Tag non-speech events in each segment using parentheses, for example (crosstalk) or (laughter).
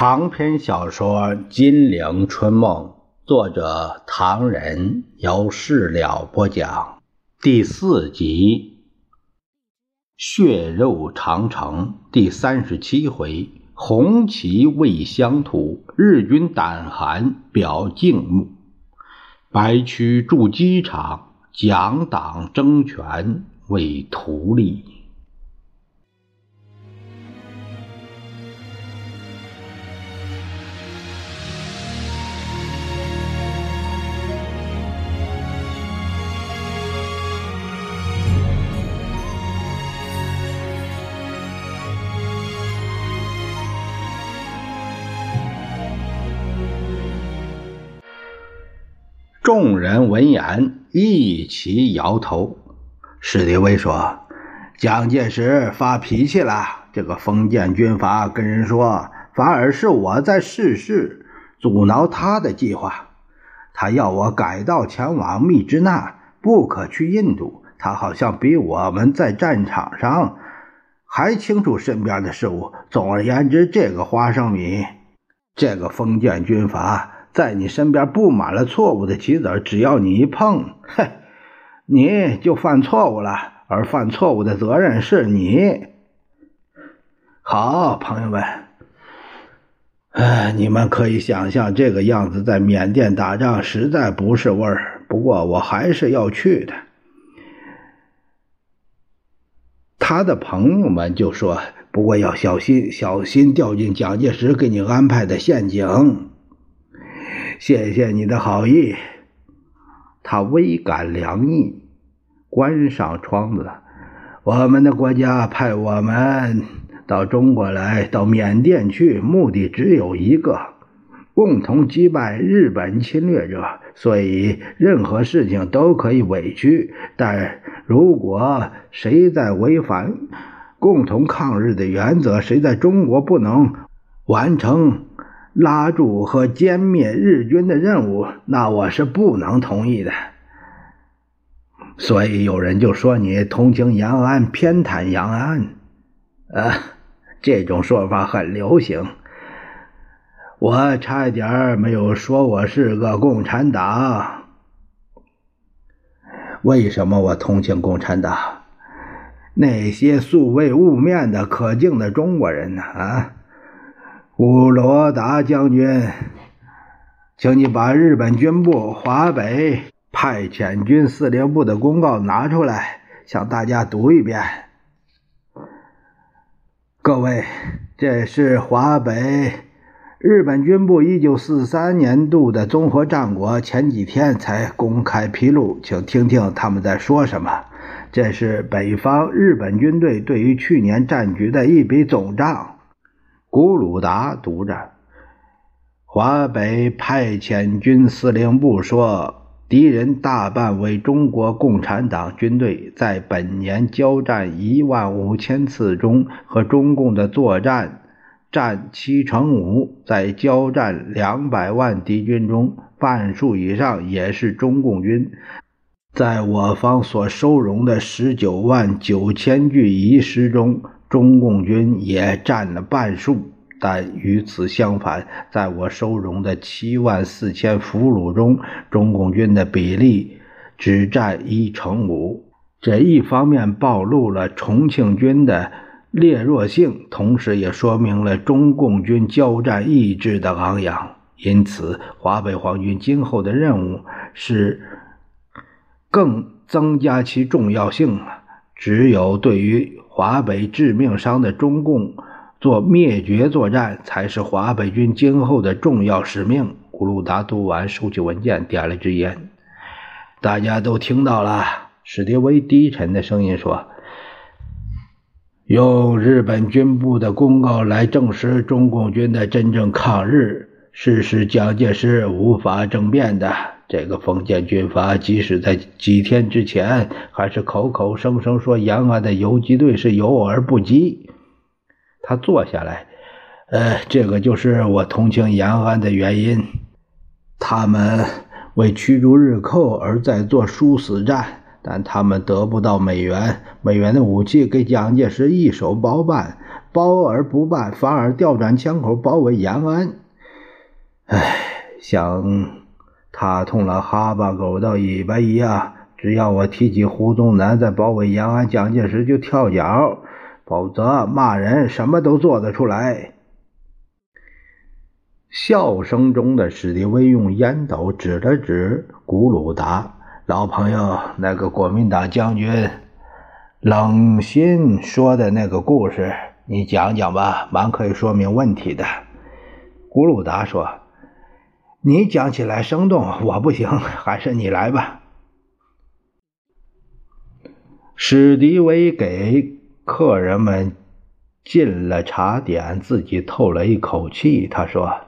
长篇小说《金陵春梦》，作者唐人，由事了播讲。第四集《血肉长城》第三十七回：红旗为乡土，日军胆寒表敬慕；白区驻机场，蒋党争权为图利。众人闻言一齐摇头。史迪威说：“蒋介石发脾气了。这个封建军阀跟人说，反而是我在试事，阻挠他的计划。他要我改道前往密支那，不可去印度。他好像比我们在战场上还清楚身边的事物。总而言之，这个花生米，这个封建军阀。”在你身边布满了错误的棋子，只要你一碰，(laughs) 嘿，你就犯错误了，而犯错误的责任是你。好，朋友们，哎，你们可以想象这个样子在缅甸打仗实在不是味儿。不过我还是要去的。他的朋友们就说：“不过要小心，小心掉进蒋介石给你安排的陷阱。”谢谢你的好意，他微感凉意，关上窗子。我们的国家派我们到中国来，到缅甸去，目的只有一个：共同击败日本侵略者。所以，任何事情都可以委屈，但如果谁在违反共同抗日的原则，谁在中国不能完成。拉住和歼灭日军的任务，那我是不能同意的。所以有人就说你同情延安，偏袒延安，啊，这种说法很流行。我差一点没有说我是个共产党。为什么我同情共产党？那些素未污面的可敬的中国人呢？啊？古罗达将军，请你把日本军部华北派遣军司令部的公告拿出来，向大家读一遍。各位，这是华北日本军部一九四三年度的综合战果，前几天才公开披露，请听听他们在说什么。这是北方日本军队对于去年战局的一笔总账。古鲁达读着：“华北派遣军司令部说，敌人大半为中国共产党军队，在本年交战一万五千次中，和中共的作战占七成五；在交战两百万敌军中，半数以上也是中共军。在我方所收容的十九万九千具遗尸中。”中共军也占了半数，但与此相反，在我收容的七万四千俘虏中，中共军的比例只占一成五。这一方面暴露了重庆军的劣弱性，同时也说明了中共军交战意志的昂扬。因此，华北皇军今后的任务是更增加其重要性了。只有对于华北致命伤的中共做灭绝作战，才是华北军今后的重要使命。古鲁达读完，收起文件，点了支烟。大家都听到了，史迪威低沉的声音说：“用日本军部的公告来证实中共军的真正抗日，是使蒋介石无法争辩的。”这个封建军阀，即使在几天之前，还是口口声声说延安的游击队是游而不击。他坐下来，呃，这个就是我同情延安的原因。他们为驱逐日寇而在做殊死战，但他们得不到美元，美元的武器给蒋介石一手包办，包而不办，反而调转枪口包围延安。唉，想他痛了哈巴狗的尾巴一样，只要我提起胡宗南在包围延安，蒋介石就跳脚，否则骂人什么都做得出来。笑声中的史迪威用烟斗指了指古鲁达。老朋友，那个国民党将军冷心说的那个故事，你讲讲吧，蛮可以说明问题的。古鲁达说：“你讲起来生动，我不行，(laughs) 还是你来吧。”史迪威给客人们进了茶点，自己透了一口气，他说。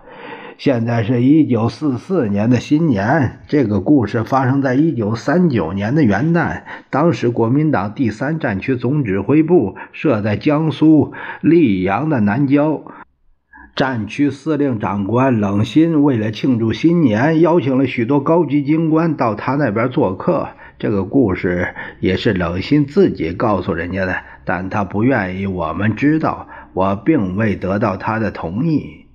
现在是一九四四年的新年，这个故事发生在一九三九年的元旦。当时国民党第三战区总指挥部设在江苏溧阳的南郊，战区司令长官冷心为了庆祝新年，邀请了许多高级军官到他那边做客。这个故事也是冷心自己告诉人家的，但他不愿意我们知道，我并未得到他的同意。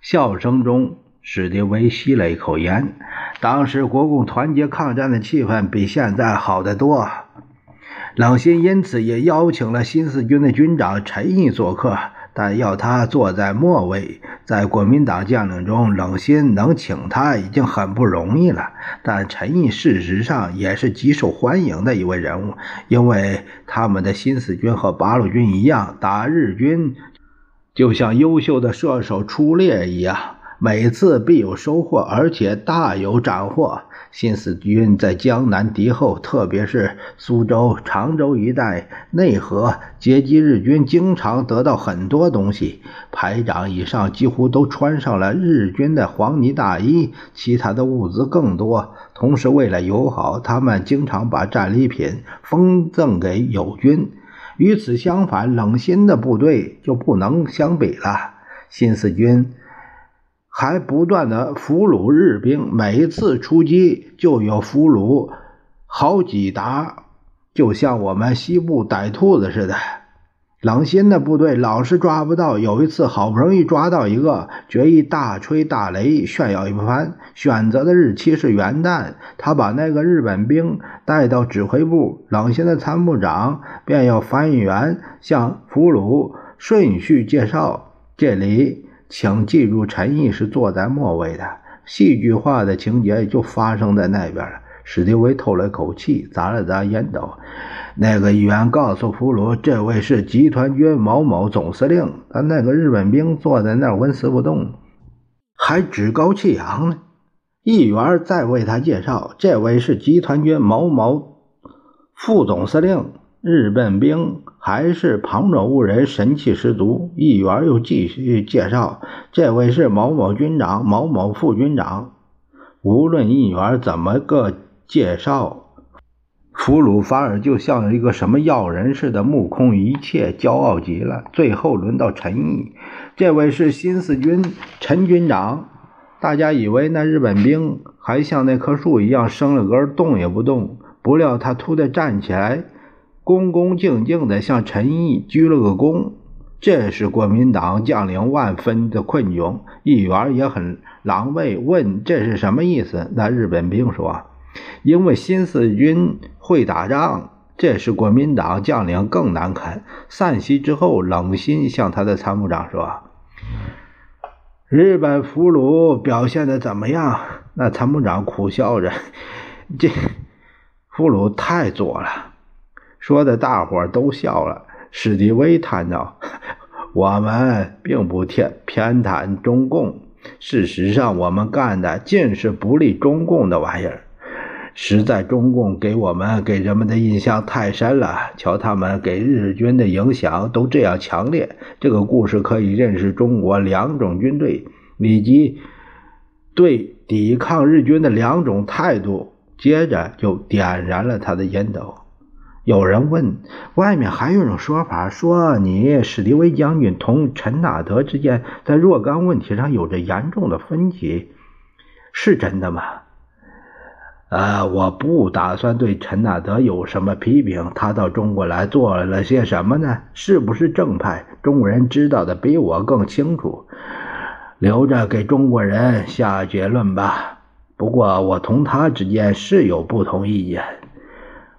笑声中，史迪威吸了一口烟。当时国共团结抗战的气氛比现在好得多。冷心因此也邀请了新四军的军长陈毅做客，但要他坐在末位。在国民党将领中，冷心能请他已经很不容易了。但陈毅事实上也是极受欢迎的一位人物，因为他们的新四军和八路军一样，打日军。就像优秀的射手出猎一样，每次必有收获，而且大有斩获。新四军在江南敌后，特别是苏州、常州一带内河截击日军，经常得到很多东西。排长以上几乎都穿上了日军的黄呢大衣，其他的物资更多。同时，为了友好，他们经常把战利品封赠给友军。与此相反，冷心的部队就不能相比了。新四军还不断的俘虏日兵，每一次出击就有俘虏好几打，就像我们西部逮兔子似的。冷心的部队老是抓不到，有一次好不容易抓到一个，决意大吹大擂炫耀一番。选择的日期是元旦，他把那个日本兵带到指挥部，冷心的参谋长便要翻译员向俘虏顺序介绍。这里请记住，陈毅是坐在末位的，戏剧化的情节就发生在那边了。史迪威透了口气，砸了砸烟斗。那个议员告诉俘虏：“这位是集团军某某总司令。”但那个日本兵坐在那儿纹丝不动，还趾高气扬呢。议员再为他介绍：“这位是集团军某某副总司令。”日本兵还是旁若无人，神气十足。议员又继续介绍：“这位是某某军长、某某副军长。”无论议员怎么个介绍。俘虏反而就像一个什么要人似的，目空一切，骄傲极了。最后轮到陈毅，这位是新四军陈军长。大家以为那日本兵还像那棵树一样生了根，动也不动。不料他突的站起来，恭恭敬敬地向陈毅鞠了个躬。这是国民党将领万分的困窘，议员也很狼狈，问这是什么意思？那日本兵说。因为新四军会打仗，这是国民党将领更难堪。散席之后，冷心向他的参谋长说：“日本俘虏表现的怎么样？”那参谋长苦笑着：“ (laughs) 这俘虏太多了。”说的大伙都笑了。史迪威叹道：“ (laughs) 我们并不偏偏袒中共，事实上，我们干的尽是不利中共的玩意儿。”实在中共给我们给人们的印象太深了，瞧他们给日军的影响都这样强烈。这个故事可以认识中国两种军队以及对抵抗日军的两种态度。接着就点燃了他的烟斗。有人问：外面还有种说法，说你史迪威将军同陈纳德之间在若干问题上有着严重的分歧，是真的吗？呃，我不打算对陈纳德有什么批评。他到中国来做了些什么呢？是不是正派？中国人知道的比我更清楚。留着给中国人下结论吧。不过我同他之间是有不同意见。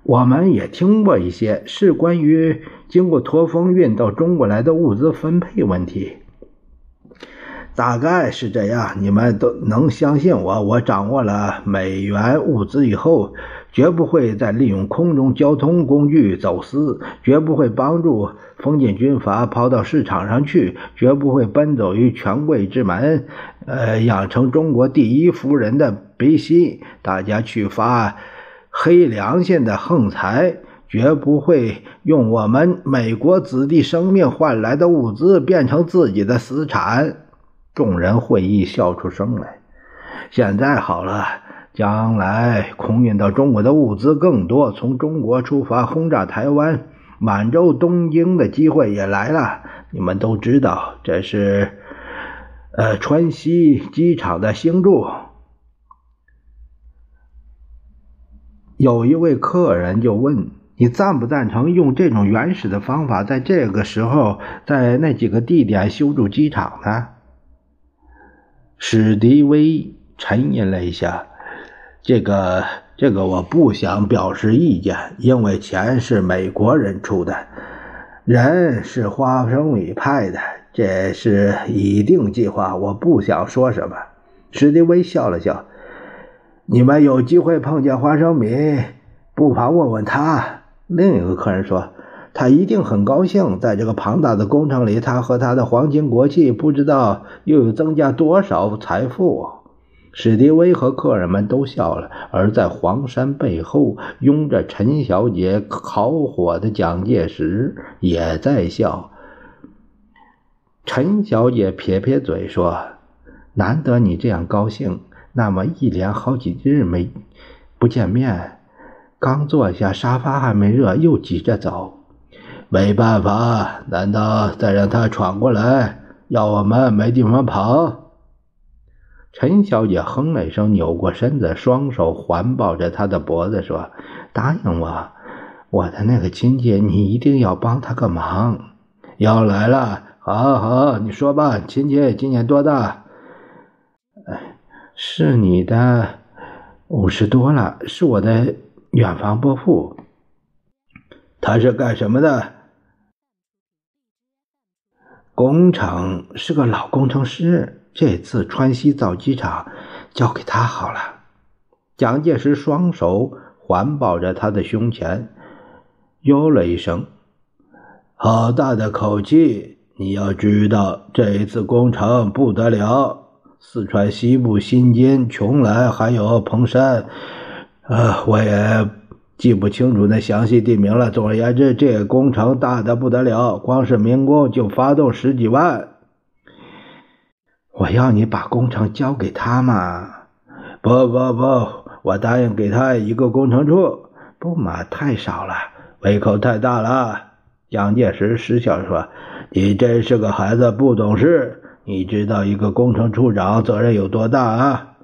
我们也听过一些是关于经过驼峰运到中国来的物资分配问题。大概是这样，你们都能相信我。我掌握了美元物资以后，绝不会再利用空中交通工具走私，绝不会帮助封建军阀跑到市场上去，绝不会奔走于权贵之门，呃，养成中国第一夫人的鼻息。大家去发黑良心的横财，绝不会用我们美国子弟生命换来的物资变成自己的私产。众人会意，笑出声来。现在好了，将来空运到中国的物资更多，从中国出发轰炸台湾、满洲、东京的机会也来了。你们都知道，这是呃川西机场的兴筑。有一位客人就问：“你赞不赞成用这种原始的方法，在这个时候，在那几个地点修筑机场呢？”史迪威沉吟了一下，这个这个我不想表示意见，因为钱是美国人出的，人是花生米派的，这是已定计划，我不想说什么。史迪威笑了笑，你们有机会碰见花生米，不妨问问他。另一个客人说。他一定很高兴，在这个庞大的工程里，他和他的皇亲国戚不知道又有增加多少财富。史迪威和客人们都笑了，而在黄山背后拥着陈小姐烤火的蒋介石也在笑。陈小姐撇撇嘴说：“难得你这样高兴，那么一连好几日没不见面，刚坐下，沙发还没热，又急着走。”没办法，难道再让他闯过来，要我们没地方跑？陈小姐哼了一声，扭过身子，双手环抱着他的脖子，说：“答应我，我的那个亲戚，你一定要帮他个忙。要来了，好好，你说吧，亲戚今年多大？是你的五十多了，是我的远房伯父。他是干什么的？”工程是个老工程师，这次川西造机场交给他好了。蒋介石双手环抱着他的胸前，哟了一声：“好大的口气！你要知道，这一次工程不得了，四川西部新津、邛崃还有彭山，呃，我也。”记不清楚那详细地名了。总而言之，这个工程大的不得了，光是民工就发动十几万。我要你把工程交给他嘛？不不不，我答应给他一个工程处。不嘛，太少了，胃口太大了。蒋介石失笑说：“你真是个孩子，不懂事。你知道一个工程处长责任有多大啊？”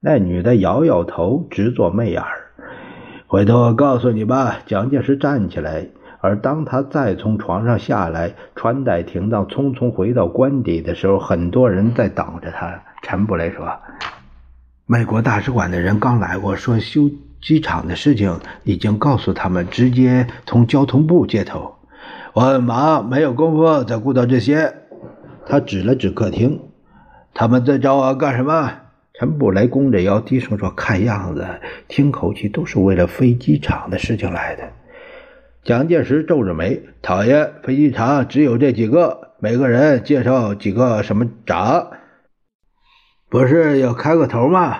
那女的摇摇头，直做媚眼儿。回头我告诉你吧。蒋介石站起来，而当他再从床上下来，穿戴停当，匆匆回到官邸的时候，很多人在等着他。陈布雷说：“美国大使馆的人刚来过，说修机场的事情已经告诉他们，直接从交通部接头。我很忙，没有功夫再顾到这些。”他指了指客厅：“他们在找我干什么？”陈布雷弓着腰，低声说：“看样子，听口气都是为了飞机场的事情来的。”蒋介石皱着眉：“讨厌，飞机场只有这几个，每个人介绍几个什么长，不是要开个头吗？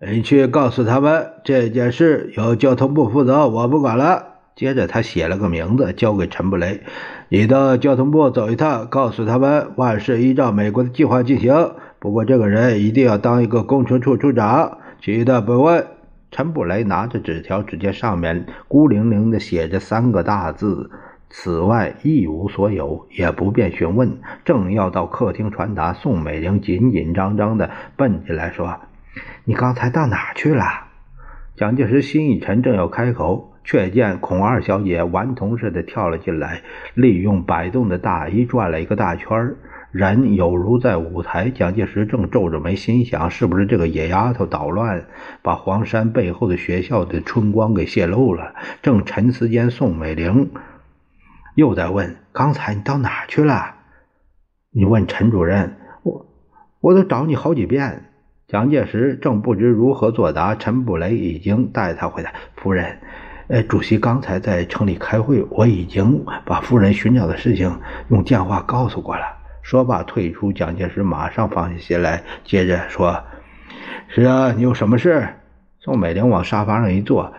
你去告诉他们，这件事由交通部负责，我不管了。”接着他写了个名字，交给陈布雷：“你到交通部走一趟，告诉他们，万事依照美国的计划进行。”不过这个人一定要当一个工程处处长，其余的不问。陈布雷拿着纸条，只见上面孤零零的写着三个大字：“此外一无所有。”也不便询问。正要到客厅传达，宋美龄紧紧张张的奔进来说：“你刚才到哪去了？”蒋介石心一沉，正要开口，却见孔二小姐顽童似的跳了进来，利用摆动的大衣转了一个大圈人有如在舞台。蒋介石正皱着眉，心想：是不是这个野丫头捣乱，把黄山背后的学校的春光给泄露了？正沉思间，宋美龄又在问：“刚才你到哪去了？”你问陈主任，我我都找你好几遍。蒋介石正不知如何作答，陈布雷已经带他回来。夫人，呃，主席刚才在城里开会，我已经把夫人寻找的事情用电话告诉过了。说罢退出。蒋介石马上放下心来，接着说：“是啊，你有什么事？”宋美龄往沙发上一坐。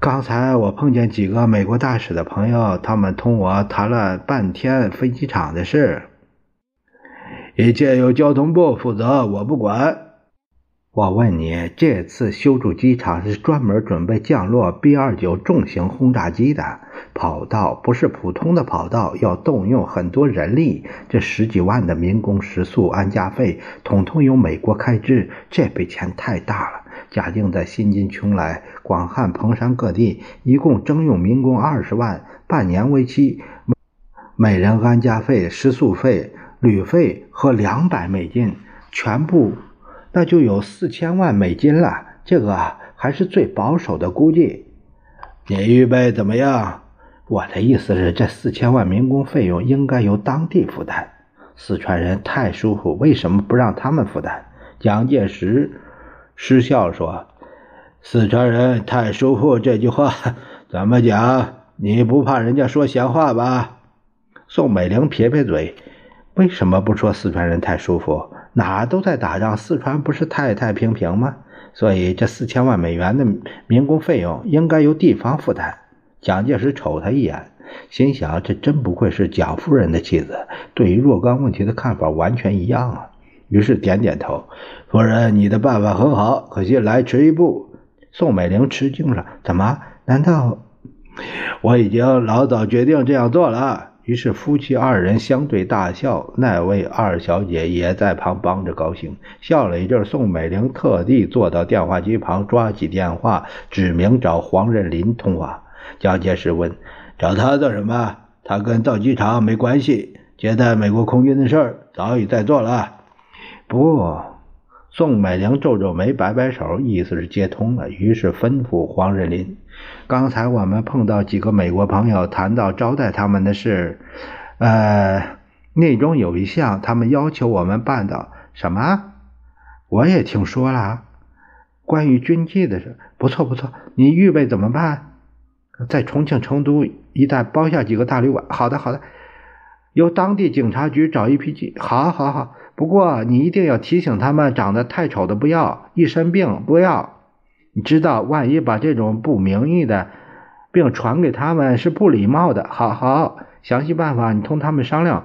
刚才我碰见几个美国大使的朋友，他们同我谈了半天飞机场的事。一切由交通部负责，我不管。我问你，这次修筑机场是专门准备降落 B 二九重型轰炸机的跑道，不是普通的跑道，要动用很多人力。这十几万的民工食宿安家费，统统由美国开支，这笔钱太大了。假定在新津、邛崃、广汉、彭山各地，一共征用民工二十万，半年为期，每人安家费、食宿费。旅费和两百美金，全部那就有四千万美金了。这个还是最保守的估计。你预备怎么样？我的意思是，这四千万民工费用应该由当地负担。四川人太舒服，为什么不让他们负担？蒋介石失笑说：“四川人太舒服这句话怎么讲？你不怕人家说闲话吧？”宋美龄撇撇嘴。为什么不说四川人太舒服？哪都在打仗，四川不是太太平平吗？所以这四千万美元的民工费用应该由地方负担。蒋介石瞅他一眼，心想：这真不愧是蒋夫人的妻子，对于若干问题的看法完全一样啊。于是点点头：“夫人，你的办法很好，可惜来迟一步。”宋美龄吃惊了：“怎么？难道我已经老早决定这样做了？”于是夫妻二人相对大笑，那位二小姐也在旁帮着高兴。笑了一阵，宋美龄特地坐到电话机旁，抓起电话，指明找黄任林通话。蒋介石问：“找他做什么？他跟造机厂没关系，接待美国空军的事儿早已在做了。”不，宋美龄皱皱眉，摆摆手，意思是接通了。于是吩咐黄任林。刚才我们碰到几个美国朋友，谈到招待他们的事，呃，内中有一项，他们要求我们办的什么？我也听说了，关于军纪的事。不错不错，你预备怎么办？在重庆、成都一带包下几个大旅馆。好的好的，由当地警察局找一批警。好好好，不过你一定要提醒他们，长得太丑的不要，一身病不要。知道，万一把这种不名誉的病传给他们，是不礼貌的。好好，详细办法你同他们商量，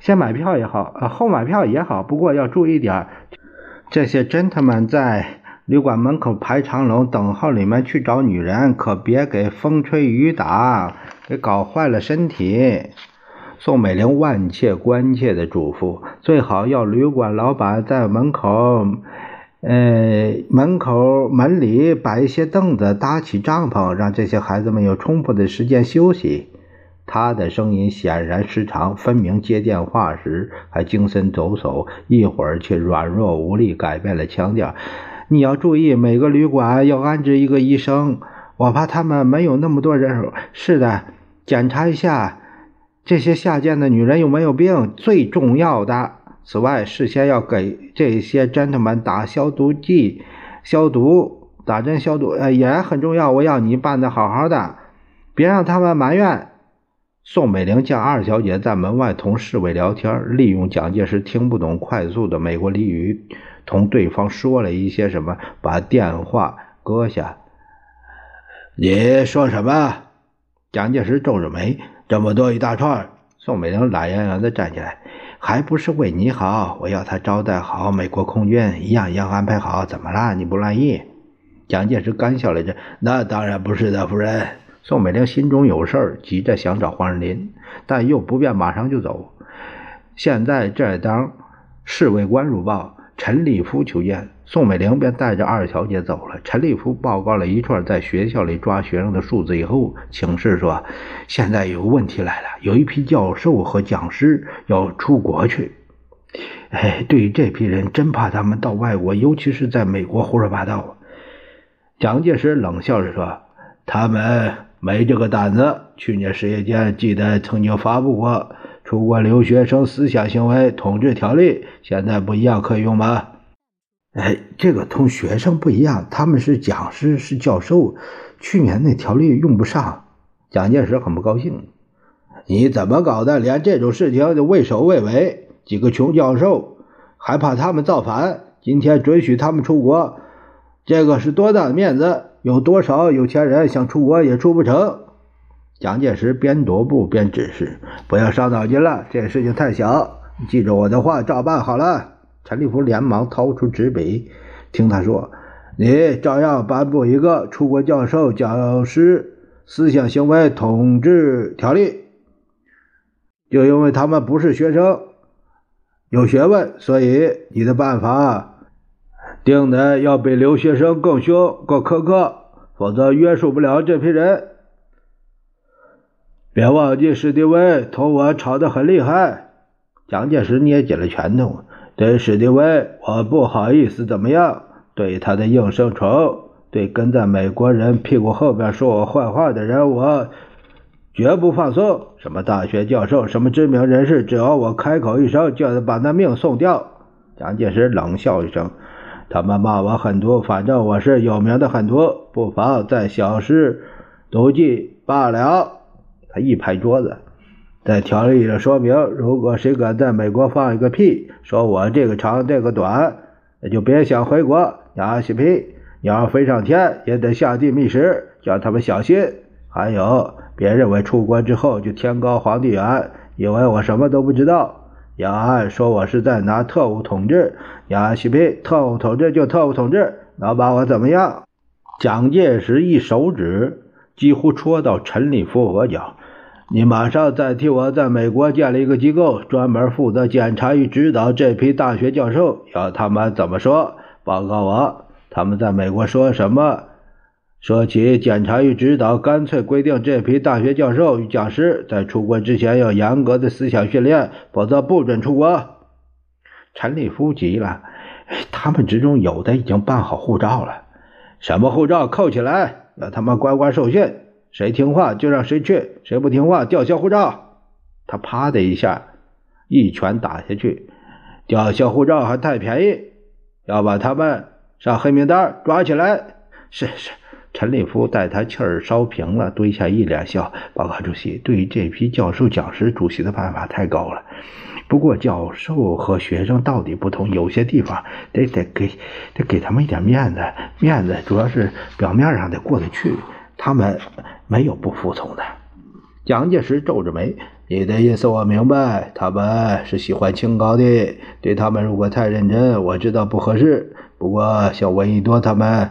先买票也好，呃，后买票也好。不过要注意点，这些 gentlemen 在旅馆门口排长龙等号里面去找女人，可别给风吹雨打，给搞坏了身体。宋美龄万切关切的嘱咐，最好要旅馆老板在门口。呃，门口门里摆一些凳子，搭起帐篷，让这些孩子们有充分的时间休息。他的声音显然失常，分明接电话时还精神抖擞，一会儿却软弱无力，改变了腔调。你要注意，每个旅馆要安置一个医生，我怕他们没有那么多人手。是的，检查一下这些下贱的女人有没有病，最重要的。此外，事先要给这些 gentlemen 打消毒剂、消毒、打针消毒，呃，也很重要。我要你办的好好的，别让他们埋怨。宋美龄叫二小姐在门外同侍卫聊天，利用蒋介石听不懂快速的美国俚语，同对方说了一些什么，把电话搁下。你说什么？蒋介石皱着眉，这么多一大串。宋美龄懒洋洋地站起来。还不是为你好，我要他招待好美国空军，一样一样安排好。怎么了？你不乐意？蒋介石干笑了一。那当然不是的，夫人。宋美龄心中有事儿，急着想找黄仁林，但又不便马上就走。现在这当侍卫官入报，陈立夫求见。宋美龄便带着二小姐走了。陈立夫报告了一串在学校里抓学生的数字以后，请示说：“现在有问题来了，有一批教授和讲师要出国去。哎，对于这批人，真怕他们到外国，尤其是在美国胡说八道。”蒋介石冷笑着说：“他们没这个胆子。去年十月间，记得曾经发布过《出国留学生思想行为统治条例》，现在不一样，可以用吗？”哎，这个同学生不一样，他们是讲师，是教授。去年那条例用不上，蒋介石很不高兴。你怎么搞的？连这种事情都畏首畏尾？几个穷教授还怕他们造反？今天准许他们出国，这个是多大的面子？有多少有钱人想出国也出不成？蒋介石边踱步边指示：“不要伤脑筋了，这事情太小，记着我的话，照办好了。”陈立夫连忙掏出纸笔，听他说：“你照样颁布一个出国教授、教师思想行为统治条例。就因为他们不是学生，有学问，所以你的办法定的要比留学生更凶、更苛刻，否则约束不了这批人。别忘记史迪威同我吵得很厉害。”蒋介石捏紧了拳头。对史迪威，我不好意思怎么样；对他的应声虫，对跟在美国人屁股后边说我坏话的人，我绝不放松。什么大学教授，什么知名人士，只要我开口一声，就要把那命送掉。蒋介石冷笑一声：“他们骂我狠毒，反正我是有名的狠毒，不妨再小施毒计罢了。”他一拍桌子。在条例里说明，如果谁敢在美国放一个屁，说我这个长这个短，那就别想回国。娘西屁，你要飞上天，也得下地觅食，叫他们小心。还有，别认为出国之后就天高皇帝远，以为我什么都不知道。杨安说我是在拿特务统治，娘西屁，特务统治就特务统治，能把我怎么样？蒋介石一手指几乎戳到陈立夫额角。你马上再替我在美国建立一个机构，专门负责检查与指导这批大学教授，要他们怎么说，报告我。他们在美国说什么？说起检查与指导，干脆规定这批大学教授与讲师在出国之前要严格的思想训练，否则不准出国。陈立夫急了，他们之中有的已经办好护照了，什么护照扣起来，让他们乖乖受训。谁听话就让谁去，谁不听话吊销护照。他啪的一下，一拳打下去，吊销护照还太便宜，要把他们上黑名单，抓起来。是是，陈立夫待他气儿烧平了，蹲下一脸笑。报告主席，对于这批教授讲师，主席的办法太高了。不过教授和学生到底不同，有些地方得得给得给他们一点面子，面子主要是表面上得过得去。他们没有不服从的。蒋介石皱着眉：“你的意思我明白，他们是喜欢清高的。对他们如果太认真，我知道不合适。不过像闻一多他们，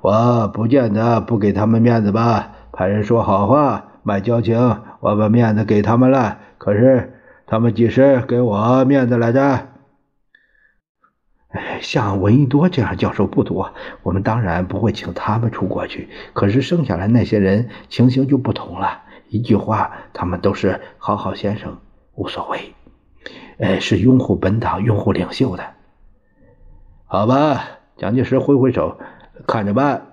我不见得不给他们面子吧。派人说好话，卖交情，我把面子给他们了。可是他们几时给我面子来着？”像闻一多这样教授不多，我们当然不会请他们出国去。可是剩下来那些人情形就不同了。一句话，他们都是好好先生，无所谓。呃，是拥护本党、拥护领袖的。好吧，蒋介石挥挥手，看着办。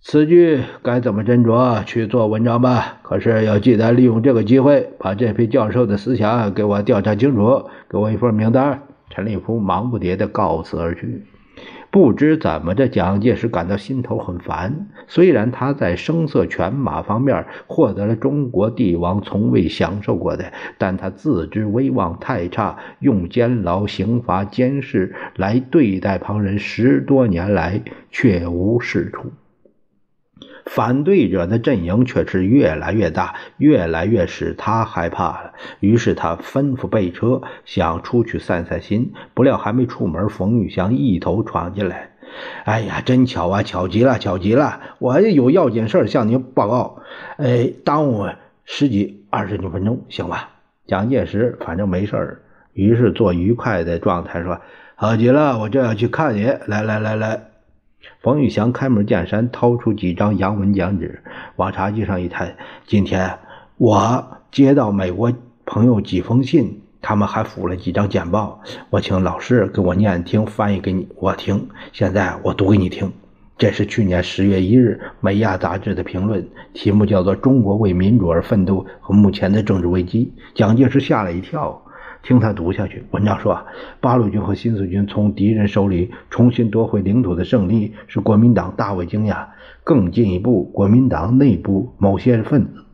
此句该怎么斟酌去做文章吧。可是要记得利用这个机会，把这批教授的思想给我调查清楚，给我一份名单。陈立夫忙不迭地告辞而去。不知怎么着，蒋介石感到心头很烦。虽然他在声色犬马方面获得了中国帝王从未享受过的，但他自知威望太差，用监牢、刑罚、监视来对待旁人，十多年来却无是处。反对者的阵营却是越来越大，越来越使他害怕了。于是他吩咐备车，想出去散散心。不料还没出门，冯玉祥一头闯进来。“哎呀，真巧啊，巧极了，巧极了！我有要紧事向您报告。哎，耽误十几二十几分钟，行吧？”蒋介石反正没事儿，于是做愉快的状态说：“好极了，我正要去看你。来来来来，冯玉祥开门见山，掏出几张洋文讲纸，往茶几上一摊。今天我接到美国朋友几封信，他们还附了几张简报，我请老师给我念听，翻译给你我听。现在我读给你听。这是去年十月一日《美亚》杂志的评论，题目叫做《中国为民主而奋斗和目前的政治危机》。蒋介石吓了一跳，听他读下去。文章说啊，八路军和新四军从敌人手里重新夺回领土的胜利，使国民党大为惊讶。更进一步，国民党内部某些分子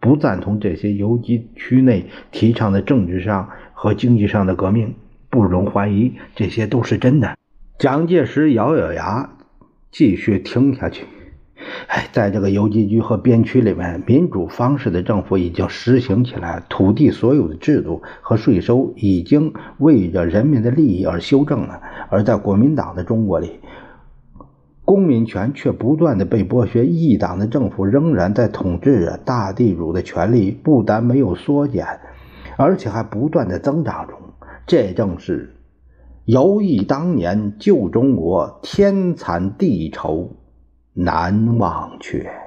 不赞同这些游击区内提倡的政治上和经济上的革命，不容怀疑，这些都是真的。蒋介石咬咬牙。继续听下去。哎，在这个游击区和边区里面，民主方式的政府已经实行起来，土地所有的制度和税收已经为着人民的利益而修正了。而在国民党的中国里，公民权却不断的被剥削，一党的政府仍然在统治着，大地主的权利不但没有缩减，而且还不断的增长中。这正是。犹忆当年旧中国，天惨地丑难忘却。